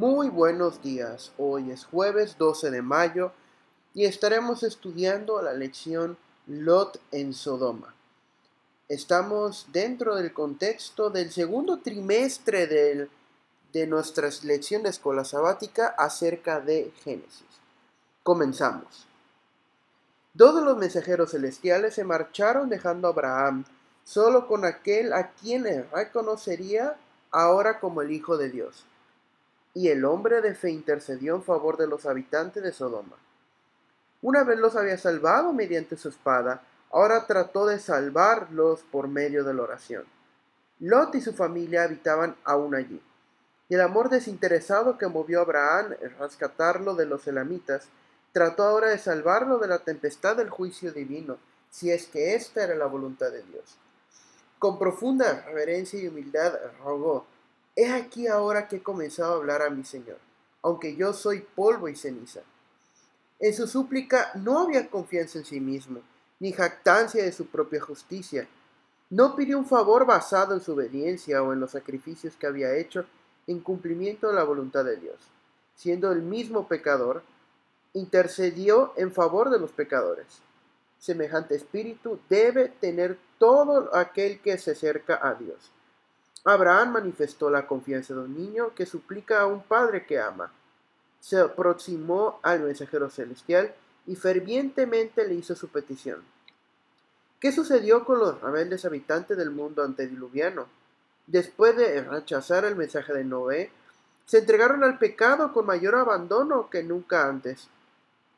Muy buenos días, hoy es jueves 12 de mayo y estaremos estudiando la lección Lot en Sodoma. Estamos dentro del contexto del segundo trimestre de nuestra lección de escuela sabática acerca de Génesis. Comenzamos. Todos los mensajeros celestiales se marcharon dejando a Abraham solo con aquel a quien reconocería ahora como el Hijo de Dios y el hombre de fe intercedió en favor de los habitantes de Sodoma. Una vez los había salvado mediante su espada, ahora trató de salvarlos por medio de la oración. Lot y su familia habitaban aún allí, y el amor desinteresado que movió a Abraham en rescatarlo de los elamitas, trató ahora de salvarlo de la tempestad del juicio divino, si es que esta era la voluntad de Dios. Con profunda reverencia y humildad rogó, He aquí ahora que he comenzado a hablar a mi Señor, aunque yo soy polvo y ceniza. En su súplica no había confianza en sí mismo, ni jactancia de su propia justicia. No pidió un favor basado en su obediencia o en los sacrificios que había hecho en cumplimiento de la voluntad de Dios. Siendo el mismo pecador, intercedió en favor de los pecadores. Semejante espíritu debe tener todo aquel que se acerca a Dios Abraham manifestó la confianza de un niño que suplica a un padre que ama. Se aproximó al mensajero celestial y fervientemente le hizo su petición. ¿Qué sucedió con los rebeldes habitantes del mundo antediluviano? Después de rechazar el mensaje de Noé, se entregaron al pecado con mayor abandono que nunca antes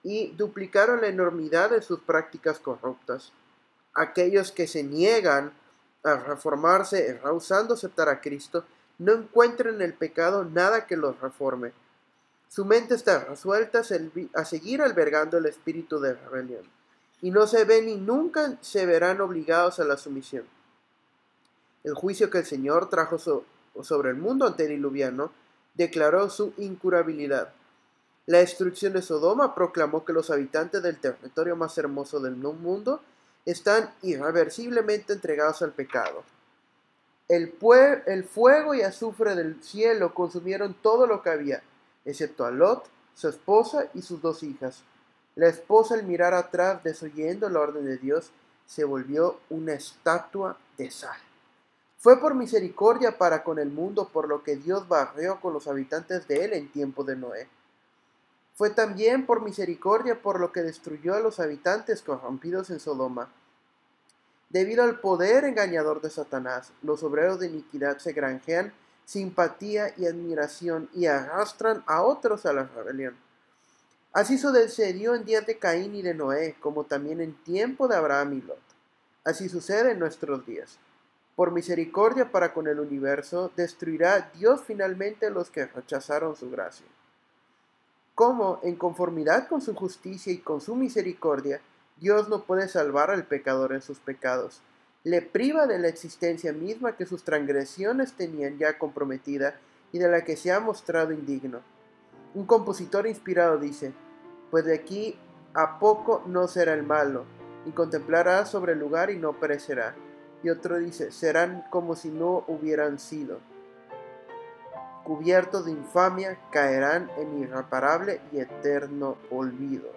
y duplicaron la enormidad de sus prácticas corruptas. Aquellos que se niegan a reformarse, rehusando aceptar a Cristo, no encuentra en el pecado nada que los reforme. Su mente está resuelta a seguir albergando el espíritu de rebelión, y no se ven ni nunca se verán obligados a la sumisión. El juicio que el Señor trajo sobre el mundo antediluviano declaró su incurabilidad. La destrucción de Sodoma proclamó que los habitantes del territorio más hermoso del mundo están irreversiblemente entregados al pecado. El, el, fuego y azufre del cielo consumieron todo lo que había, excepto a Lot, su esposa y sus dos hijas. La esposa al mirar atrás, desoyendo la orden de Dios, se volvió una estatua de sal. Fue por misericordia para con el mundo por lo que Dios barrió con los habitantes de él en tiempo de Noé. Fue también por misericordia por lo que destruyó a los habitantes corrompidos en Sodoma. Debido al poder engañador de Satanás, los obreros de iniquidad se granjean simpatía y admiración y arrastran a otros a la rebelión. Así sucedió en días de Caín y de Noé, como también en tiempo de Abraham y Lot. Así sucede en nuestros días. Por misericordia para con el universo, destruirá Dios finalmente a los que rechazaron su gracia cómo, en conformidad con su justicia y con su misericordia, Dios no puede salvar al pecador en sus pecados. Le priva de la existencia misma que sus transgresiones tenían ya comprometida y de la que se ha mostrado indigno. Un compositor inspirado dice, pues de aquí a poco no será el malo, y contemplará sobre el lugar y no perecerá. Y otro dice, serán como si no hubieran sido cubiertos de infamia, caerán en irreparable y eterno olvido.